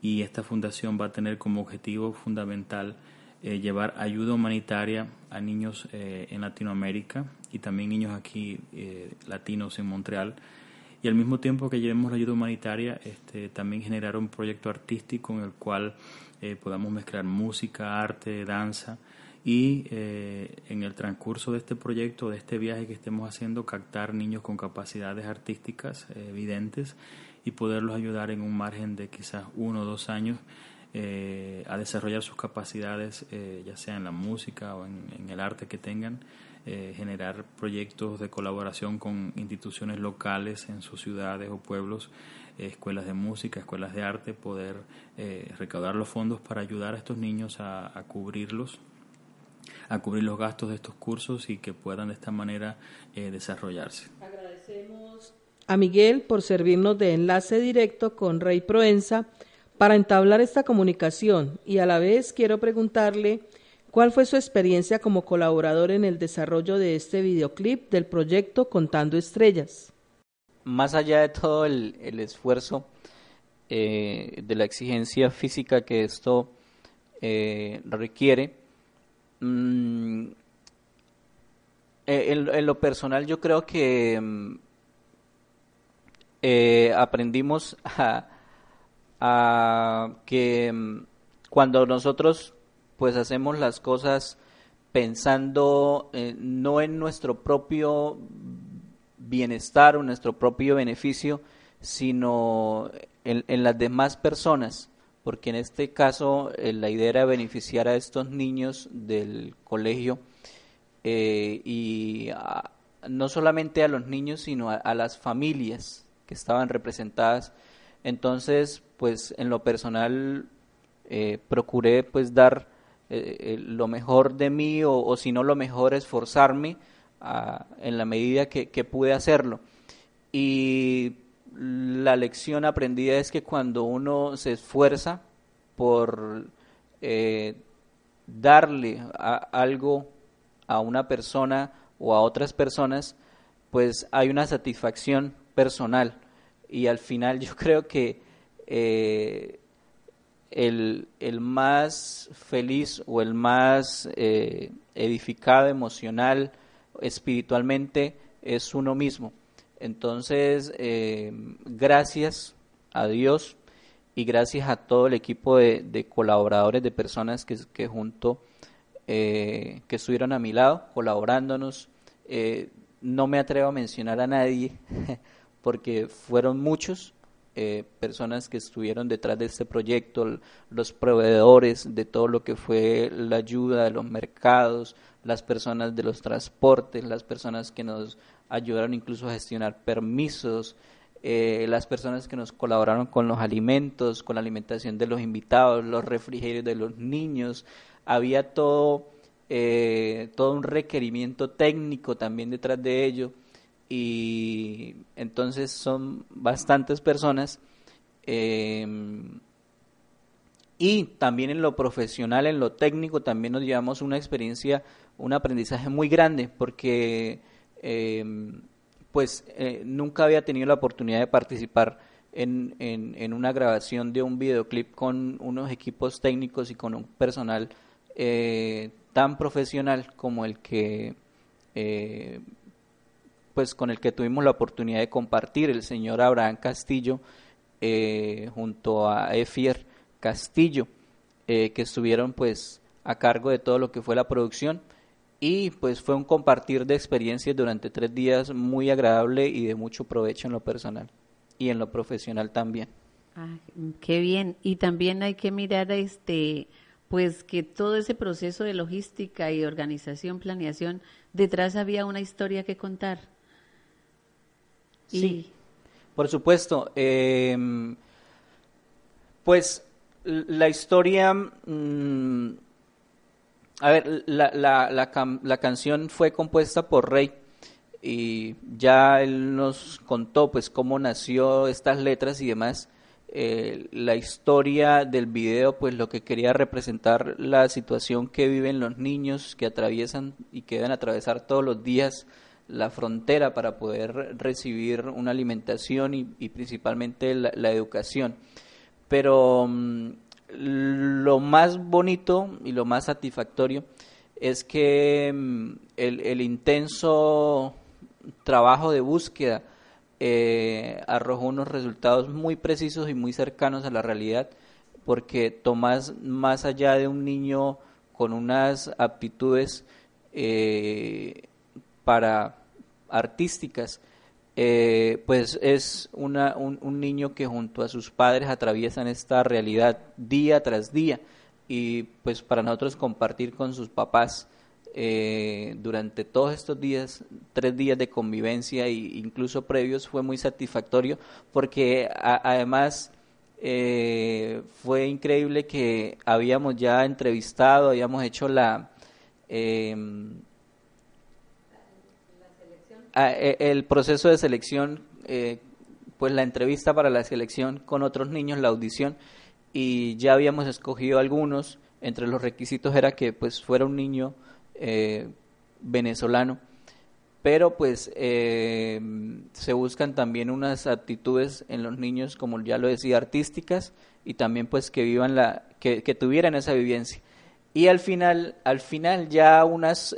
y esta fundación va a tener como objetivo fundamental eh, llevar ayuda humanitaria a niños eh, en Latinoamérica y también niños aquí eh, latinos en Montreal. Y al mismo tiempo que llevemos la ayuda humanitaria, este, también generar un proyecto artístico en el cual podamos mezclar música, arte, danza y eh, en el transcurso de este proyecto, de este viaje que estemos haciendo, captar niños con capacidades artísticas eh, evidentes y poderlos ayudar en un margen de quizás uno o dos años eh, a desarrollar sus capacidades, ya sea en la música o en, el arte que tengan, generar proyectos de colaboración con instituciones locales en sus ciudades o pueblos, escuelas de música, escuelas de arte, poder recaudar los fondos para ayudar a estos niños a, a cubrirlos a cubrir los gastos de estos cursos y que puedan de esta manera eh, desarrollarse.
Agradecemos a Miguel por servirnos de enlace directo con Rey Proenza para entablar esta comunicación y a la vez quiero preguntarle cuál fue su experiencia como colaborador en el desarrollo de este videoclip del proyecto Contando Estrellas.
Más allá de todo el, esfuerzo eh, de la exigencia física que esto eh, requiere, Mm, eh, en, lo personal yo creo que mm, aprendimos a, que mm, cuando nosotros pues hacemos las cosas pensando eh, no en nuestro propio bienestar o nuestro propio beneficio, sino en las demás personas porque en este caso eh, la idea era beneficiar a estos niños del colegio eh, y no solamente a los niños, sino a, las familias que estaban representadas. Entonces, pues en lo personal eh, procuré pues dar lo mejor de mí o, si no lo mejor esforzarme en la medida que, que pude hacerlo. Y la lección aprendida es que cuando uno se esfuerza por eh, darle algo a una persona o a otras personas, pues hay una satisfacción personal. Y al final yo creo que eh, el, más feliz o el más eh, edificado emocional, espiritualmente, es uno mismo. Entonces, eh, gracias a Dios y gracias a todo el equipo de, colaboradores, de personas que, que junto, que estuvieron a mi lado, colaborándonos. No me atrevo a mencionar a nadie porque fueron muchos, personas que estuvieron detrás de este proyecto, los proveedores de todo lo que fue la ayuda de los mercados, las personas de los transportes, las personas que nos ayudaron incluso a gestionar permisos, eh, las personas que nos colaboraron con los alimentos, con la alimentación de los invitados, los refrigerios de los niños, había todo, eh, todo un requerimiento técnico también detrás de ello y entonces son bastantes personas em, y también en lo profesional, en lo técnico, también nos llevamos una experiencia, un aprendizaje muy grande porque Em, pues eh, nunca había tenido la oportunidad de participar en, en, una grabación de un videoclip con unos equipos técnicos y con un personal eh, tan profesional como el que eh, pues con el que tuvimos la oportunidad de compartir el señor Abraham Castillo junto a Efier Castillo que estuvieron pues a cargo de todo lo que fue la producción y pues fue un compartir de experiencias durante tres días muy agradable y de mucho provecho en lo personal y en lo profesional también.
Ah, qué bien. Y también hay que mirar este pues que todo ese proceso de logística y organización, planeación, detrás había una historia que contar.
Sí, por supuesto. Em, pues la historia mm, a ver, la, la, la, la, canción fue compuesta por Rey y ya él nos contó pues cómo nació estas letras y demás. Eh, la historia del video pues lo que quería representar la situación que viven los niños que atraviesan y que deben atravesar todos los días la frontera para poder recibir una alimentación y, principalmente la, educación. Pero mm, lo más bonito y lo más satisfactorio es que mm, el, intenso trabajo de búsqueda eh, arrojó unos resultados muy precisos y muy cercanos a la realidad, porque Tomás, más allá de un niño con unas aptitudes para artísticas, pues es una, un, niño que junto a sus padres atraviesan esta realidad día tras día y pues para nosotros compartir con sus papás eh, durante todos estos días, tres días de convivencia e incluso previos, fue muy satisfactorio porque además eh, fue increíble que habíamos ya entrevistado, habíamos hecho la... Em, e, el proceso de selección, eh, pues la entrevista para la selección con otros niños, la audición, y ya habíamos escogido algunos, entre los requisitos era que pues fuera un niño eh, venezolano, pero pues eh, se buscan también unas actitudes en los niños, como ya lo decía, artísticas y también pues que vivan la, que, tuvieran esa vivencia. Y al final, al final ya unas,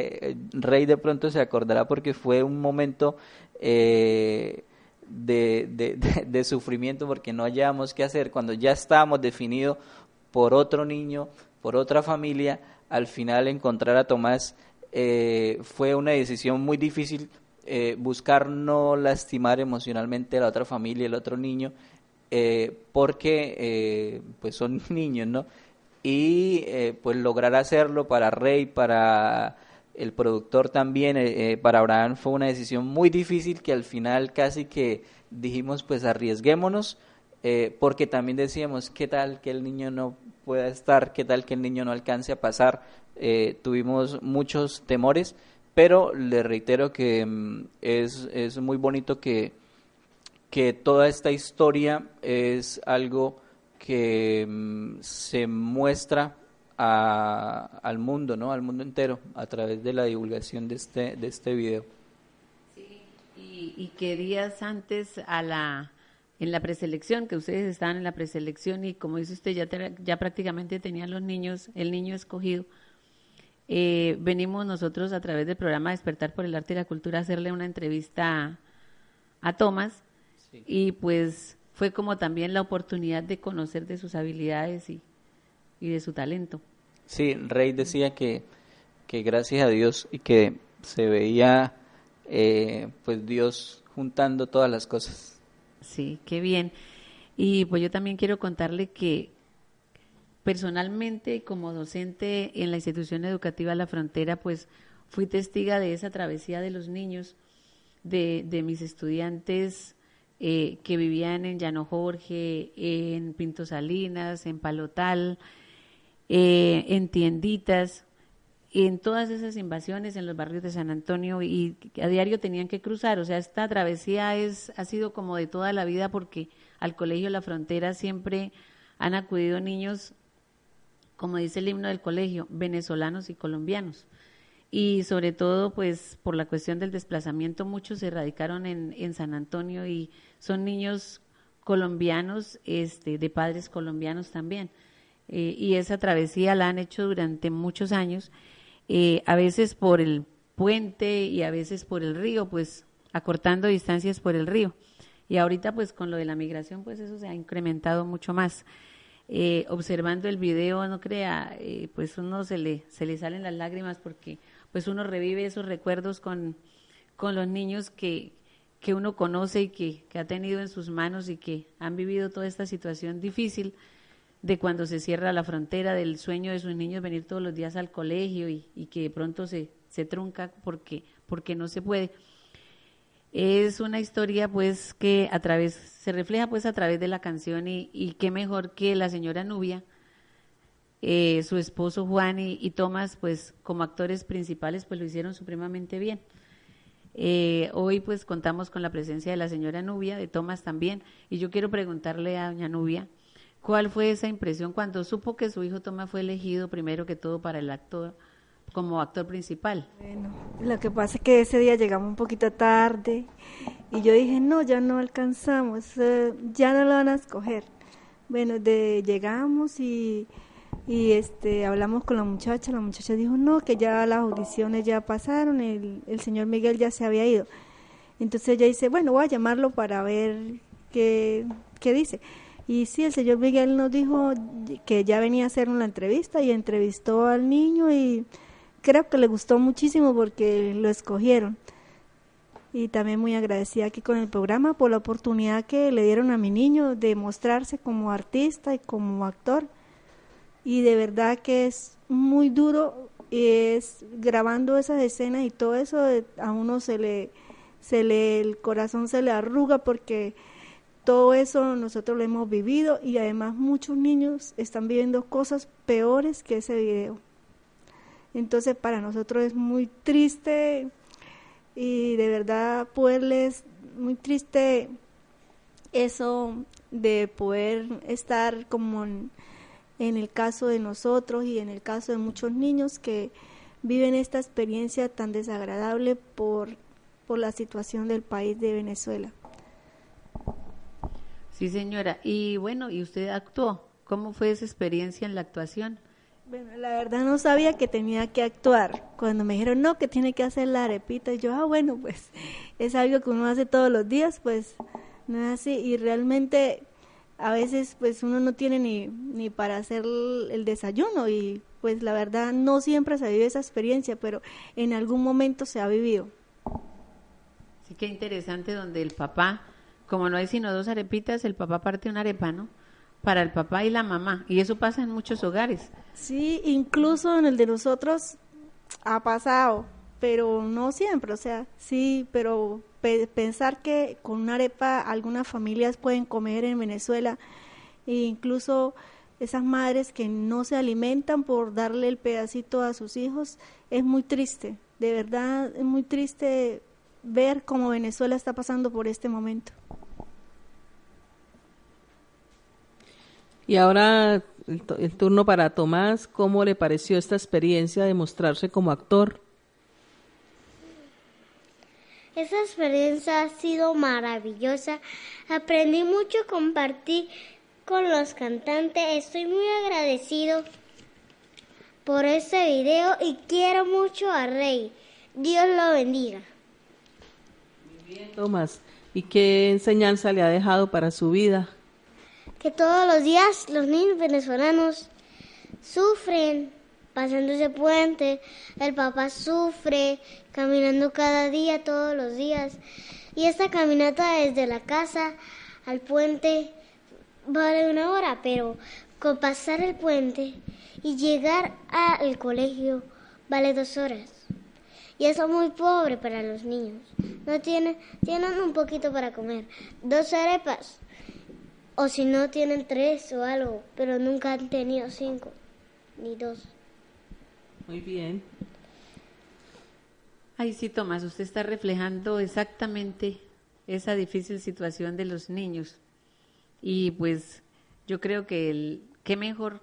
Rey de pronto se acordará porque fue un momento eh, de, de, sufrimiento porque no hallábamos qué hacer cuando ya estábamos definidos por otro niño, por otra familia, al final encontrar a Tomás eh, fue una decisión muy difícil, eh, buscar no lastimar emocionalmente a la otra familia, el otro niño, eh, porque pues son niños, ¿no? Y pues lograr hacerlo para Rey, para el productor también, para Abraham fue una decisión muy difícil que al final casi que dijimos pues arriesguémonos, porque también decíamos, ¿qué tal que el niño no pueda estar, qué tal que el niño no alcance a pasar. Eh, tuvimos muchos temores, pero le reitero que mm, es, es muy bonito que, que toda esta historia es algo que mm, se muestra a, al mundo, ¿no? Al mundo entero a través de la divulgación de este de este video.
Sí, y, y que días antes a la en la preselección, que ustedes estaban en la preselección y como dice usted, ya, ya prácticamente tenían los niños, el niño escogido. Eh, venimos nosotros a través del programa Despertar por el Arte y la Cultura a hacerle una entrevista a, Tomás y pues fue como también la oportunidad de conocer de sus habilidades y, y de su talento.
Sí, Rey decía que, que gracias a Dios y que se veía eh, pues Dios juntando todas las cosas.
Sí, qué bien. Y pues yo también quiero contarle que personalmente como docente en la institución educativa La Frontera, pues fui testiga de esa travesía de los niños, de, de mis estudiantes eh, que vivían en Llano Jorge, en Pinto Salinas, en Palotal, eh, en tienditas, en todas esas invasiones en los barrios de San Antonio y a diario tenían que cruzar. O sea, esta travesía es, ha sido como de toda la vida porque al colegio La Frontera siempre han acudido niños, como dice el himno del colegio, venezolanos y colombianos. Y sobre todo, pues por la cuestión del desplazamiento, muchos se radicaron en, en San Antonio y son niños colombianos, este, de padres colombianos también. Eh, y esa travesía la han hecho durante muchos años eh, a veces por el puente y a veces por el río, pues acortando distancias por el río. Y ahorita pues con lo de la migración pues eso se ha incrementado mucho más. Eh, observando el video, no crea, eh, pues uno se le, se le salen las lágrimas porque pues uno revive esos recuerdos con, con los niños que, que uno conoce y que, que ha tenido en sus manos y que han vivido toda esta situación difícil de cuando se cierra la frontera, del sueño de sus niños venir todos los días al colegio y, que de pronto se, se trunca porque, porque no se puede. Es una historia pues que a través, se refleja pues a través de la canción y, y qué mejor que la señora Nubia, eh, su esposo Juan y, Tomás pues como actores principales pues lo hicieron supremamente bien. Eh, hoy pues contamos con la presencia de la señora Nubia, de Tomás también, y yo quiero preguntarle a doña Nubia, ¿Cuál fue esa impresión cuando supo que su hijo Tomás fue elegido primero que todo para el actor como actor principal?
Bueno, lo que pasa es que ese día llegamos un poquito tarde y yo dije, no, ya no alcanzamos, eh, ya no lo van a escoger. Bueno, llegamos y, y este hablamos con la muchacha, la muchacha dijo, no, que ya las audiciones ya pasaron, el, el señor Miguel ya se había ido. Entonces ella dice, bueno, voy a llamarlo para ver qué, qué dice Y sí, el señor Miguel nos dijo que ya venía a hacer una entrevista y entrevistó al niño y creo que le gustó muchísimo porque lo escogieron. Y también muy agradecida aquí con el programa por la oportunidad que le dieron a mi niño de mostrarse como artista y como actor. Y de verdad que es muy duro es grabando esas escenas y todo eso a uno se le se le el corazón se le arruga porque todo eso nosotros lo hemos vivido y además muchos niños están viviendo cosas peores que ese video. Entonces para nosotros es muy triste y de verdad poderles, muy triste eso de poder estar como en, en el caso de nosotros y en el caso de muchos niños que viven esta experiencia tan desagradable por, por la situación del país de Venezuela.
Sí, señora. Y bueno, ¿y usted actuó? ¿Cómo fue esa experiencia en la actuación?
Bueno, la verdad no sabía que tenía que actuar. Cuando me dijeron, no, que tiene que hacer la arepita, y yo, ah, bueno, pues es algo que uno hace todos los días, pues no es así. Y realmente a veces pues uno no tiene ni, ni para hacer el desayuno y pues la verdad no siempre se vive esa experiencia, pero en algún momento se ha vivido.
Sí, qué interesante donde el papá como no hay sino dos arepitas, el papá parte una arepa, ¿no? Para el papá y la mamá. Y eso pasa en muchos hogares.
Sí, incluso en el de nosotros ha pasado, pero no siempre. O sea, sí, pero pensar que con una arepa algunas familias pueden comer en Venezuela, e incluso esas madres que no se alimentan por darle el pedacito a sus hijos, es muy triste. De verdad, es muy triste ver cómo Venezuela está pasando por este momento.
Y ahora el, turno para Tomás, ¿cómo le pareció esta experiencia de mostrarse como actor?
Esa experiencia ha sido maravillosa. Aprendí mucho a compartir con los cantantes. Estoy muy agradecido por este video y quiero mucho a Rey. Dios lo bendiga.
Muy bien, Tomás. ¿Y qué enseñanza le ha dejado para su vida?
que todos los días los niños venezolanos sufren pasando ese puente, el papá sufre caminando cada día, todos los días, y esta caminata desde la casa al puente vale una hora, pero con pasar el puente y llegar al colegio vale dos horas. Y eso es muy pobre para los niños. No tienen, tienen un poquito para comer. Dos arepas o si no tienen tres o algo, pero nunca han tenido cinco ni dos.
Muy bien.
Ay, sí, Tomás, usted está reflejando exactamente esa difícil situación de los niños. Y pues yo creo que el, qué mejor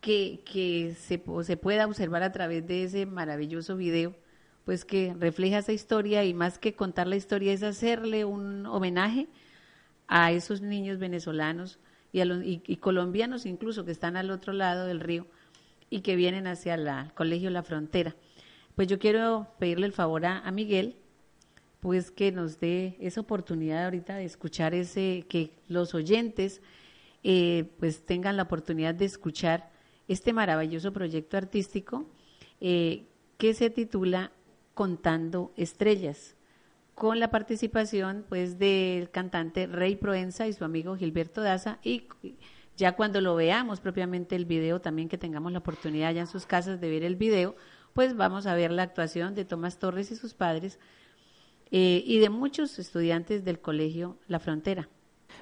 que, que se, se pueda observar a través de ese maravilloso video, pues que refleja esa historia y más que contar la historia es hacerle un homenaje a esos niños venezolanos y, a los, y, colombianos incluso que están al otro lado del río y que vienen hacia el colegio La Frontera. Pues yo quiero pedirle el favor a, Miguel, pues que nos dé esa oportunidad ahorita de escuchar ese, que los oyentes eh, pues tengan la oportunidad de escuchar este maravilloso proyecto artístico eh, que se titula Contando Estrellas con la participación pues del cantante Rey Proenza y su amigo Gilberto Daza y ya cuando lo veamos propiamente el video, también que tengamos la oportunidad ya en sus casas de ver el video, pues vamos a ver la actuación de Tomás Torres y sus padres eh, y de muchos estudiantes del colegio La Frontera.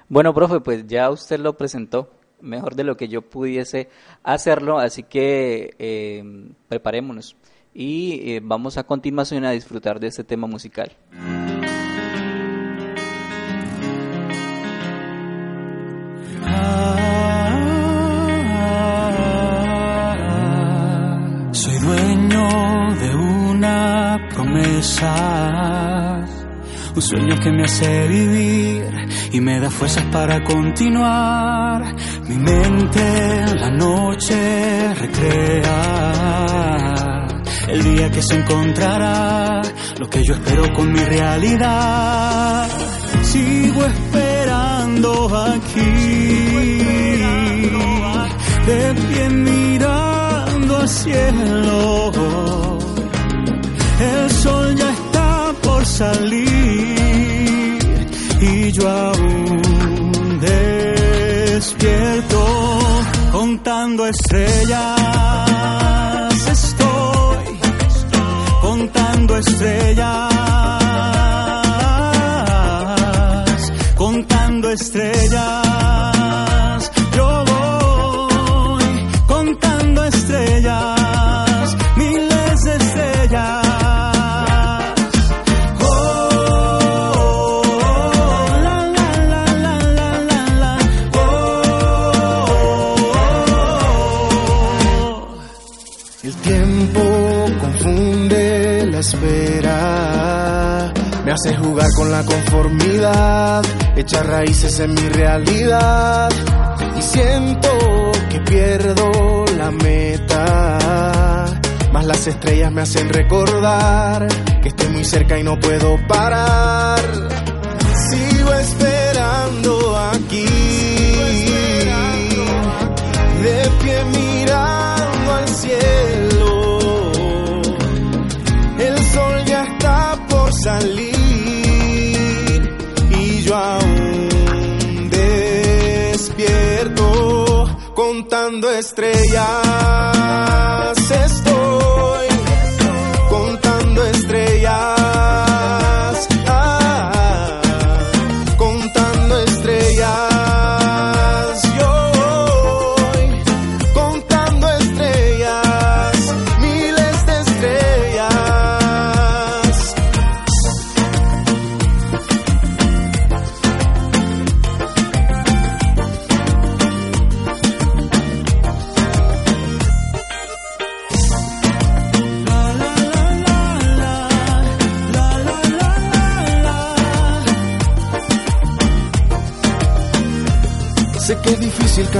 Bueno, profe, pues ya usted lo presentó mejor de lo que yo pudiese hacerlo, así que eh, preparémonos y eh, vamos a continuación a disfrutar de este tema musical.
Un sueño que me hace vivir y me da fuerzas para continuar. Mi mente en la noche recrea el día que se encontrará lo que yo espero con mi realidad. Sigo esperando esperando aquí, de pie mirando al cielo. Salir y yo aún despierto contando estrellas. Estoy contando estrellas. Contando estrellas.
Hace jugar con la conformidad, echar raíces en mi realidad y siento que pierdo la meta. Más las estrellas me hacen recordar que estoy muy cerca y no puedo parar. Sigo esperando aquí, de pie mirando al cielo. El sol ya está por salir contando estrellas.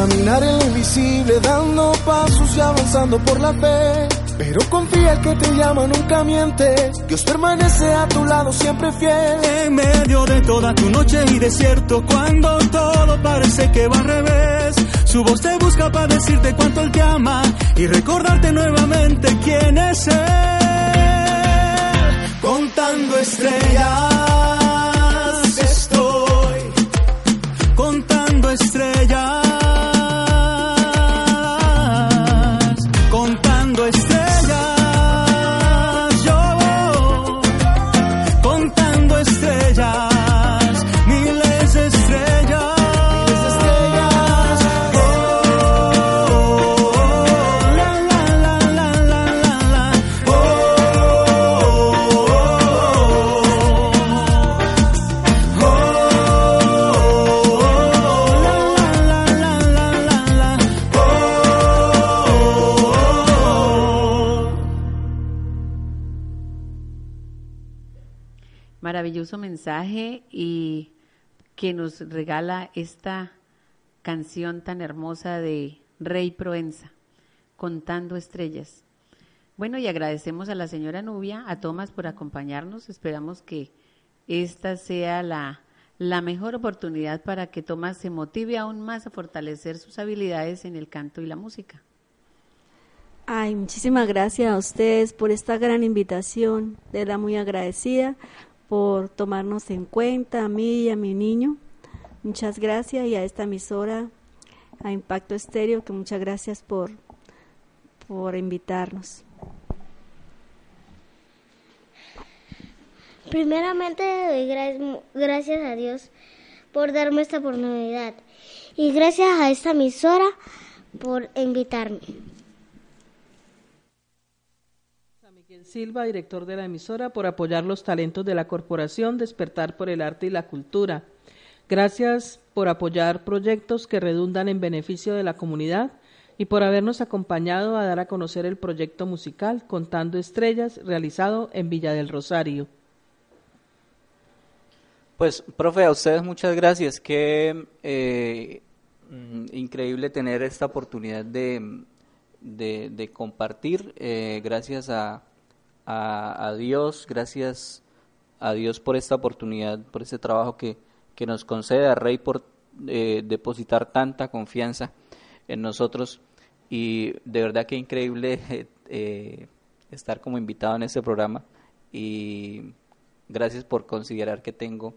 Caminar en lo invisible, dando pasos y avanzando por la fe. Pero confía el que te llama, nunca miente. Dios permanece a tu lado, siempre fiel.
En medio de toda tu noche y desierto, cuando todo parece que va al revés, su voz te busca para decirte cuánto él te ama y recordarte nuevamente quién es él. Contando estrellas,
mensaje y que nos regala esta canción tan hermosa de Rey Proenza, Contando Estrellas. Bueno, y agradecemos a la señora Nubia, a Tomás por acompañarnos. Esperamos que esta sea la, la mejor oportunidad para que Tomás se motive aún más a fortalecer sus habilidades en el canto y la música.
Ay, muchísimas gracias a ustedes por esta gran invitación. De verdad muy agradecida por tomarnos en cuenta, a mí y a mi niño. Muchas gracias y a esta emisora, a Impacto Estéreo, que muchas gracias por, por invitarnos.
Primeramente doy gra- gracias a Dios por darme esta oportunidad y gracias a esta emisora por invitarme.
Miguel Silva, director de la emisora, por apoyar los talentos de la corporación Despertar por el Arte y la Cultura. Gracias por apoyar proyectos que redundan en beneficio de la comunidad y por habernos acompañado a dar a conocer el proyecto musical Contando Estrellas, realizado en Villa del Rosario.
Pues, profe, a ustedes muchas gracias. Qué eh, increíble tener esta oportunidad de compartir. eh, gracias a, a, a Dios, gracias a Dios por esta oportunidad, por este trabajo que, que nos concede, a Rey por eh, depositar tanta confianza en nosotros. Y de verdad que increíble eh, estar como invitado en este programa. Y gracias por considerar que tengo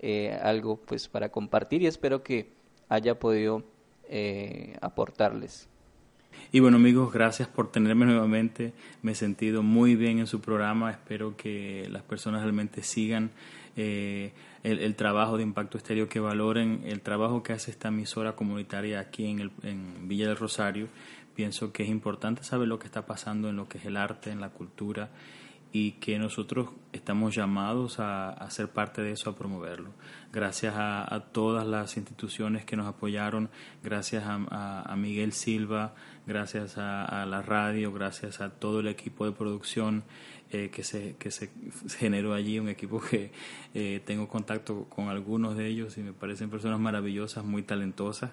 eh, algo pues para compartir y espero que haya podido aportarles.
Y bueno amigos, gracias por tenerme nuevamente. Me he sentido muy bien en su programa. Espero que las personas realmente sigan eh, el, trabajo de Impacto Estéreo, que valoren el trabajo que hace esta emisora comunitaria aquí en, el, en Villa del Rosario. Pienso que es importante saber lo que está pasando en lo que es el arte, en la cultura y que nosotros estamos llamados a, ser parte de eso, a promoverlo. Gracias a, todas las instituciones que nos apoyaron, gracias a, Miguel Silva, gracias a, la radio, gracias a todo el equipo de producción eh, que, se, que se generó allí, un equipo que eh, tengo contacto con algunos de ellos y me parecen personas maravillosas, muy talentosas.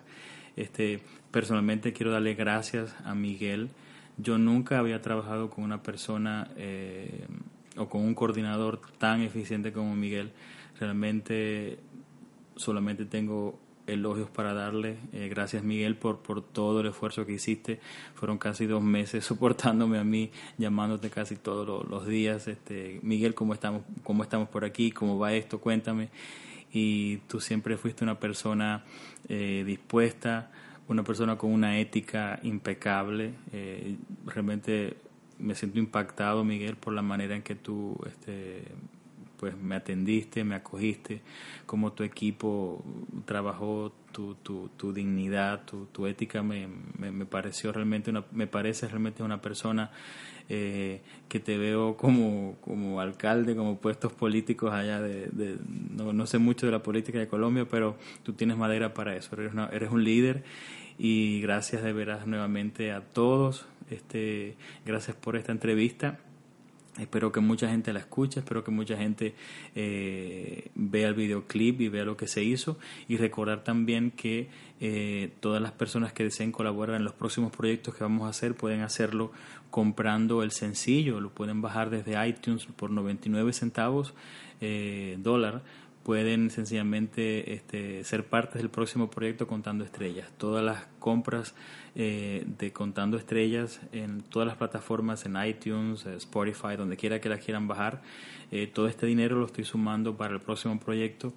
Este, personalmente quiero darle gracias a Miguel yo nunca había trabajado con una persona eh, o con un coordinador tan eficiente como Miguel. Realmente solamente tengo elogios para darle. Eh, gracias Miguel por, por todo el esfuerzo que hiciste. Fueron casi dos meses soportándome a mí, llamándote casi todos los, días. Este, Miguel, ¿cómo estamos, ¿cómo estamos por aquí? ¿Cómo va esto? Cuéntame. Y tú siempre fuiste una persona eh, dispuesta una persona con una ética impecable. Eh, realmente me siento impactado, Miguel, por la manera en que tú este, pues me atendiste, me acogiste, cómo tu equipo trabajó tu, tu, tu dignidad, tu, tu ética me, me, pareció realmente una, me parece realmente una persona eh, que te veo como, como alcalde, como puestos políticos allá de, de no, no, sé mucho de la política de Colombia, pero tú tienes madera para eso, eres, eres un líder y gracias de veras nuevamente a todos, este, gracias por esta entrevista Espero que mucha gente la escuche, espero que mucha gente eh, vea el videoclip y vea lo que se hizo. Y recordar también que eh, todas las personas que deseen colaborar en los próximos proyectos que vamos a hacer pueden hacerlo comprando el sencillo, lo pueden bajar desde iTunes por 99 centavos eh, dólar pueden sencillamente este, ser parte del próximo proyecto Contando Estrellas. Todas las compras eh, de Contando Estrellas en todas las plataformas, en iTunes, eh, Spotify, donde quiera que las quieran bajar, eh, todo este dinero lo estoy sumando para el próximo proyecto.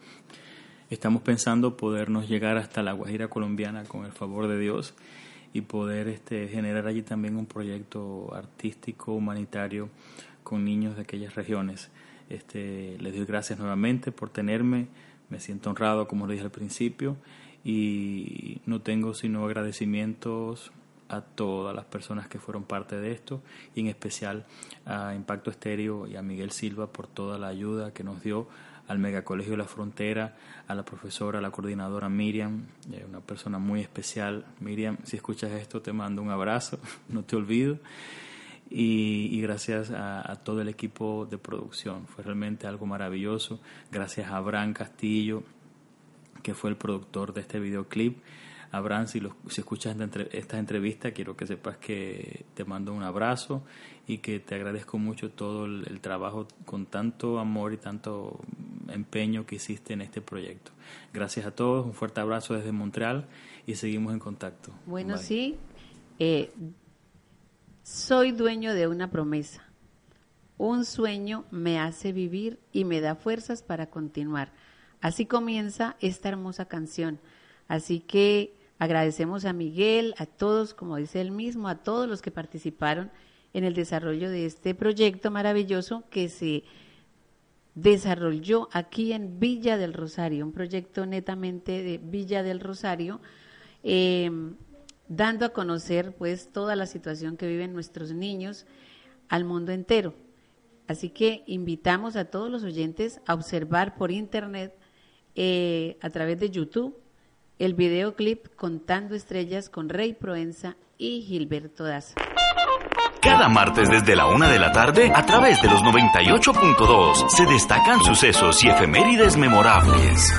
Estamos pensando podernos llegar hasta la Guajira colombiana con el favor de Dios y poder este, generar allí también un proyecto artístico, humanitario con niños de aquellas regiones. Este, les doy gracias nuevamente por tenerme, me siento honrado como lo dije al principio y no tengo sino agradecimientos a todas las personas que fueron parte de esto y en especial a Impacto Estéreo y a Miguel Silva por toda la ayuda que nos dio al Megacolegio de la Frontera, a la profesora, a la coordinadora Miriam, una persona muy especial. Miriam, si escuchas esto te mando un abrazo, no te olvido y, gracias a, todo el equipo de producción. Fue realmente algo maravilloso. Gracias a Abraham Castillo, que fue el productor de este videoclip. Abraham, si, si escuchas esta entrevista, quiero que sepas que te mando un abrazo y que te agradezco mucho todo el, trabajo con tanto amor y tanto empeño que hiciste en este proyecto. Gracias a todos, un fuerte abrazo desde Montreal y seguimos en contacto.
Bueno, sí. Eh, soy dueño de una promesa. Un sueño me hace vivir y me da fuerzas para continuar. Así comienza esta hermosa canción. Así que agradecemos a Miguel, a todos, como dice él mismo, a todos los que participaron en el desarrollo de este proyecto maravilloso que se desarrolló aquí en Villa del Rosario, un proyecto netamente de Villa del Rosario. Eh, dando a conocer pues toda la situación que viven nuestros niños al mundo entero. Así que invitamos a todos los oyentes a observar por internet eh, a través de YouTube el videoclip Contando Estrellas con Rey Proenza y Gilberto Daza.
Cada martes desde la una de la tarde, a través de los 98.2, se destacan sucesos y efemérides memorables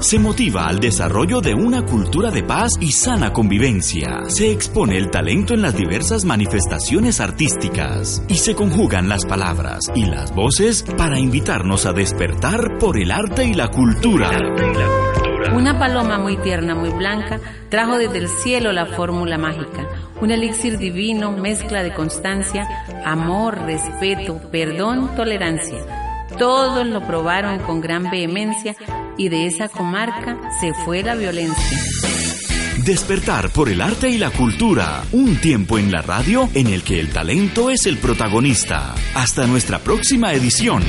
se motiva al desarrollo de una cultura de paz y sana convivencia. Se expone el talento en las diversas manifestaciones artísticas y se conjugan las palabras y las voces para invitarnos a despertar por el arte y la cultura.
Una paloma muy tierna, muy blanca, trajo desde el cielo la fórmula mágica. Un elixir divino, mezcla de constancia, amor, respeto, perdón, tolerancia. Todos lo probaron con gran vehemencia y de esa comarca se fue la violencia.
Despertar por el arte y la cultura. Un tiempo en la radio en el que el talento es el protagonista. Hasta nuestra próxima edición.